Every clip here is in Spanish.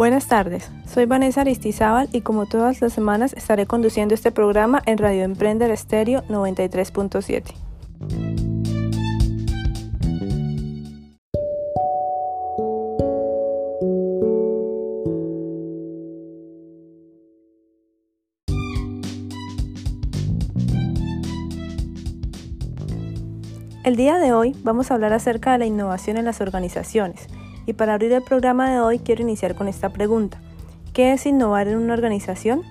Buenas tardes, soy Vanessa Aristizábal y como todas las semanas estaré conduciendo este programa en Radio Emprender Estéreo 93.7. El día de hoy vamos a hablar acerca de la innovación en las organizaciones y para abrir el programa de hoy quiero iniciar con esta pregunta. ¿Qué es innovar en una organización?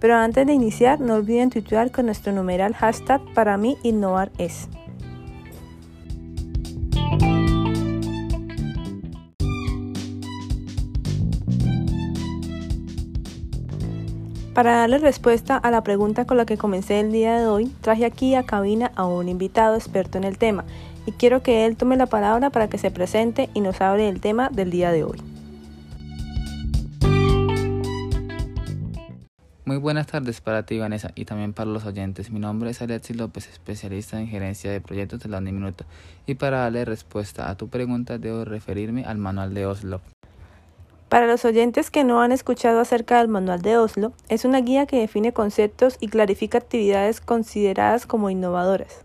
Pero antes de iniciar no olviden tuitear con nuestro numeral hashtag para mí innovar es. Para darle respuesta a la pregunta con la que comencé el día de hoy, traje aquí a cabina a un invitado experto en el tema y quiero que él tome la palabra para que se presente y nos hable del tema del día de hoy. Muy buenas tardes para ti, Vanessa, y también para los oyentes. Mi nombre es Alexis López, especialista en gerencia de proyectos de la Minuto. Y para darle respuesta a tu pregunta, debo referirme al manual de Oslo. Para los oyentes que no han escuchado acerca del manual de Oslo, es una guía que define conceptos y clarifica actividades consideradas como innovadoras.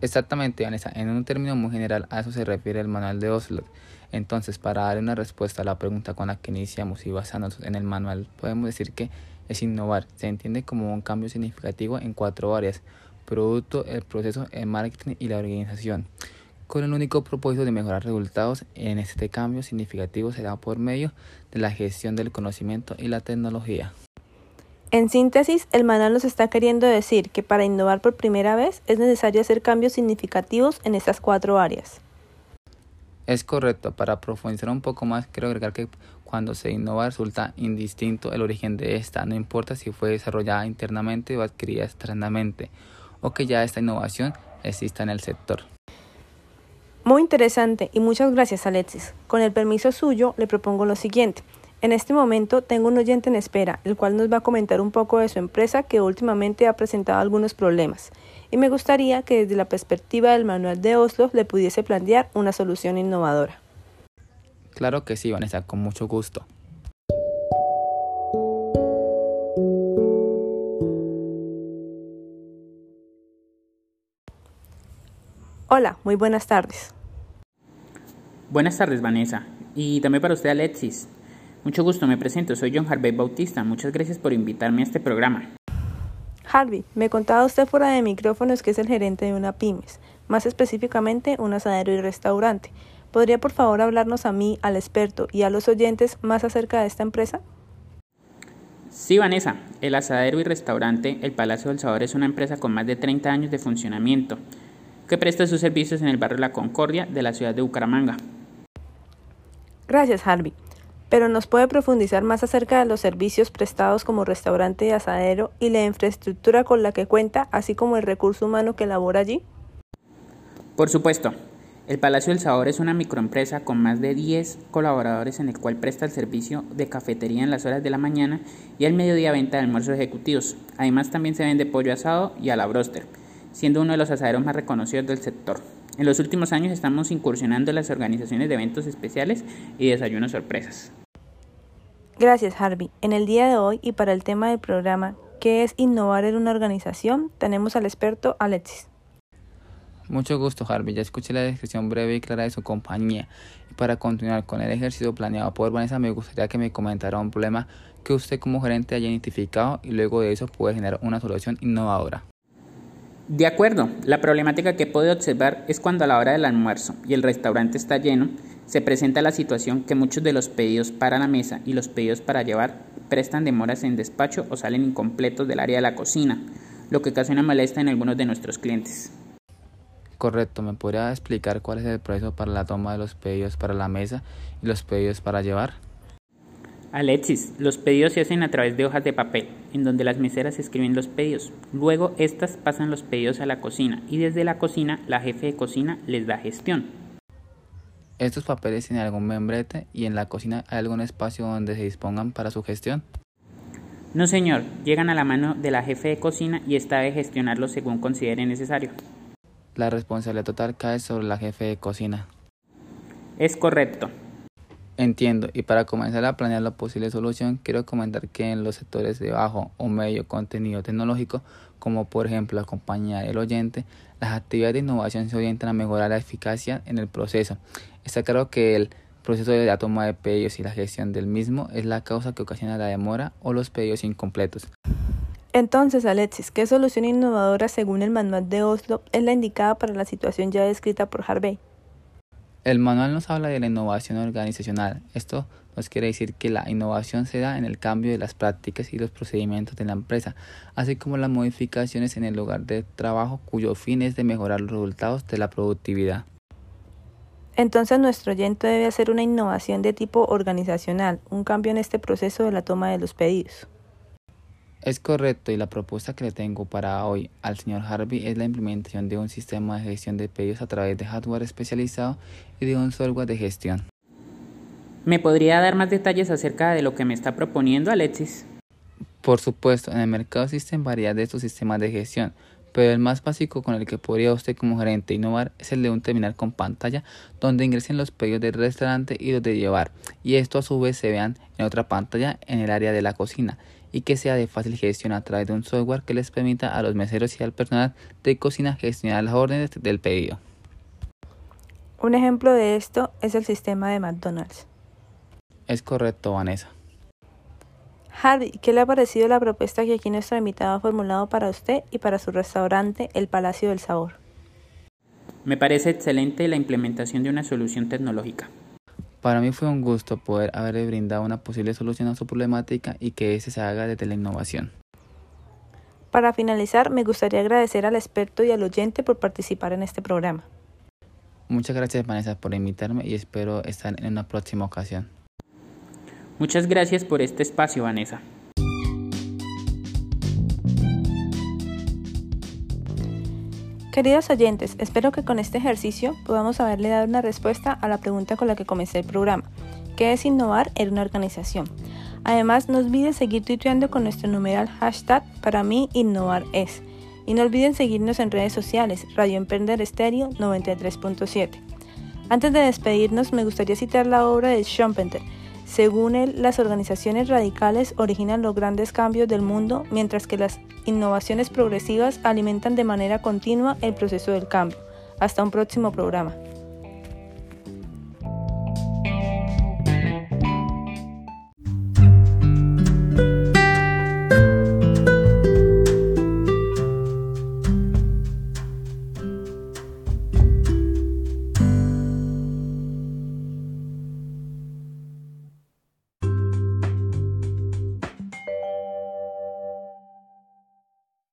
Exactamente, Vanessa. En un término muy general, a eso se refiere el manual de Oslo. Entonces, para dar una respuesta a la pregunta con la que iniciamos y basándonos en el manual, podemos decir que es innovar. Se entiende como un cambio significativo en cuatro áreas. Producto, el proceso, el marketing y la organización. Con el único propósito de mejorar resultados en este cambio significativo será por medio de la gestión del conocimiento y la tecnología. En síntesis, el manual nos está queriendo decir que para innovar por primera vez es necesario hacer cambios significativos en estas cuatro áreas. Es correcto, para profundizar un poco más, quiero agregar que cuando se innova resulta indistinto el origen de esta, no importa si fue desarrollada internamente o adquirida externamente, o que ya esta innovación exista en el sector. Muy interesante y muchas gracias Alexis. Con el permiso suyo le propongo lo siguiente. En este momento tengo un oyente en espera, el cual nos va a comentar un poco de su empresa que últimamente ha presentado algunos problemas. Y me gustaría que desde la perspectiva del manual de Oslo le pudiese plantear una solución innovadora. Claro que sí, Vanessa, con mucho gusto. Hola, muy buenas tardes. Buenas tardes, Vanessa. Y también para usted, Alexis. Mucho gusto, me presento, soy John Harvey Bautista. Muchas gracias por invitarme a este programa. Harvey, me contaba usted fuera de micrófonos que es el gerente de una pymes, más específicamente un asadero y restaurante. ¿Podría por favor hablarnos a mí, al experto y a los oyentes más acerca de esta empresa? Sí, Vanessa, el asadero y restaurante El Palacio del Sabor es una empresa con más de 30 años de funcionamiento que presta sus servicios en el barrio La Concordia de la ciudad de Bucaramanga. Gracias, Harvey pero nos puede profundizar más acerca de los servicios prestados como restaurante y asadero y la infraestructura con la que cuenta, así como el recurso humano que labora allí. Por supuesto. El Palacio del Sabor es una microempresa con más de 10 colaboradores en el cual presta el servicio de cafetería en las horas de la mañana y al mediodía venta de almuerzos ejecutivos. Además también se vende pollo asado y a la siendo uno de los asaderos más reconocidos del sector. En los últimos años estamos incursionando en las organizaciones de eventos especiales y desayunos sorpresas. Gracias, Harvey. En el día de hoy y para el tema del programa, ¿qué es innovar en una organización? Tenemos al experto Alexis. Mucho gusto, Harvey. Ya escuché la descripción breve y clara de su compañía. Y para continuar con el ejercicio planeado por Vanessa, me gustaría que me comentara un problema que usted como gerente haya identificado y luego de eso puede generar una solución innovadora. De acuerdo, la problemática que puedo observar es cuando a la hora del almuerzo y el restaurante está lleno, se presenta la situación que muchos de los pedidos para la mesa y los pedidos para llevar prestan demoras en despacho o salen incompletos del área de la cocina, lo que ocasiona molesta en algunos de nuestros clientes. Correcto, ¿me podría explicar cuál es el proceso para la toma de los pedidos para la mesa y los pedidos para llevar? Alexis, los pedidos se hacen a través de hojas de papel, en donde las meseras escriben los pedidos. Luego, estas pasan los pedidos a la cocina y desde la cocina la jefe de cocina les da gestión. ¿Estos papeles tienen algún membrete y en la cocina hay algún espacio donde se dispongan para su gestión? No, señor, llegan a la mano de la jefe de cocina y está de gestionarlos según considere necesario. La responsabilidad total cae sobre la jefe de cocina. Es correcto. Entiendo, y para comenzar a planear la posible solución, quiero comentar que en los sectores de bajo o medio contenido tecnológico, como por ejemplo la compañía del oyente, las actividades de innovación se orientan a mejorar la eficacia en el proceso. Está claro que el proceso de la toma de pedidos y la gestión del mismo es la causa que ocasiona la demora o los pedidos incompletos. Entonces, Alexis, ¿qué solución innovadora según el manual de Oslo es la indicada para la situación ya descrita por Harvey? El manual nos habla de la innovación organizacional. Esto nos quiere decir que la innovación se da en el cambio de las prácticas y los procedimientos de la empresa, así como las modificaciones en el lugar de trabajo cuyo fin es de mejorar los resultados de la productividad. Entonces nuestro oyente debe hacer una innovación de tipo organizacional, un cambio en este proceso de la toma de los pedidos. Es correcto y la propuesta que le tengo para hoy al señor Harvey es la implementación de un sistema de gestión de pedidos a través de hardware especializado y de un software de gestión. ¿Me podría dar más detalles acerca de lo que me está proponiendo Alexis? Por supuesto, en el mercado existen variedad de estos sistemas de gestión, pero el más básico con el que podría usted como gerente innovar es el de un terminal con pantalla donde ingresen los pedidos del restaurante y los de llevar, y esto a su vez se vean en otra pantalla en el área de la cocina y que sea de fácil gestión a través de un software que les permita a los meseros y al personal de cocina gestionar las órdenes del pedido. Un ejemplo de esto es el sistema de McDonald's. Es correcto, Vanessa. Hardy, ¿qué le ha parecido la propuesta que aquí nuestro invitado ha formulado para usted y para su restaurante, El Palacio del Sabor? Me parece excelente la implementación de una solución tecnológica. Para mí fue un gusto poder haberle brindado una posible solución a su problemática y que ese se haga desde la innovación. Para finalizar, me gustaría agradecer al experto y al oyente por participar en este programa. Muchas gracias Vanessa por invitarme y espero estar en una próxima ocasión. Muchas gracias por este espacio, Vanessa. Queridos oyentes, espero que con este ejercicio podamos haberle dado una respuesta a la pregunta con la que comencé el programa, ¿qué es innovar en una organización? Además, no olviden seguir tuiteando con nuestro numeral hashtag para mí es. Y no olviden seguirnos en redes sociales, Radio Emprender Estéreo 93.7. Antes de despedirnos, me gustaría citar la obra de Schumpeter, según él, las organizaciones radicales originan los grandes cambios del mundo, mientras que las innovaciones progresivas alimentan de manera continua el proceso del cambio. Hasta un próximo programa.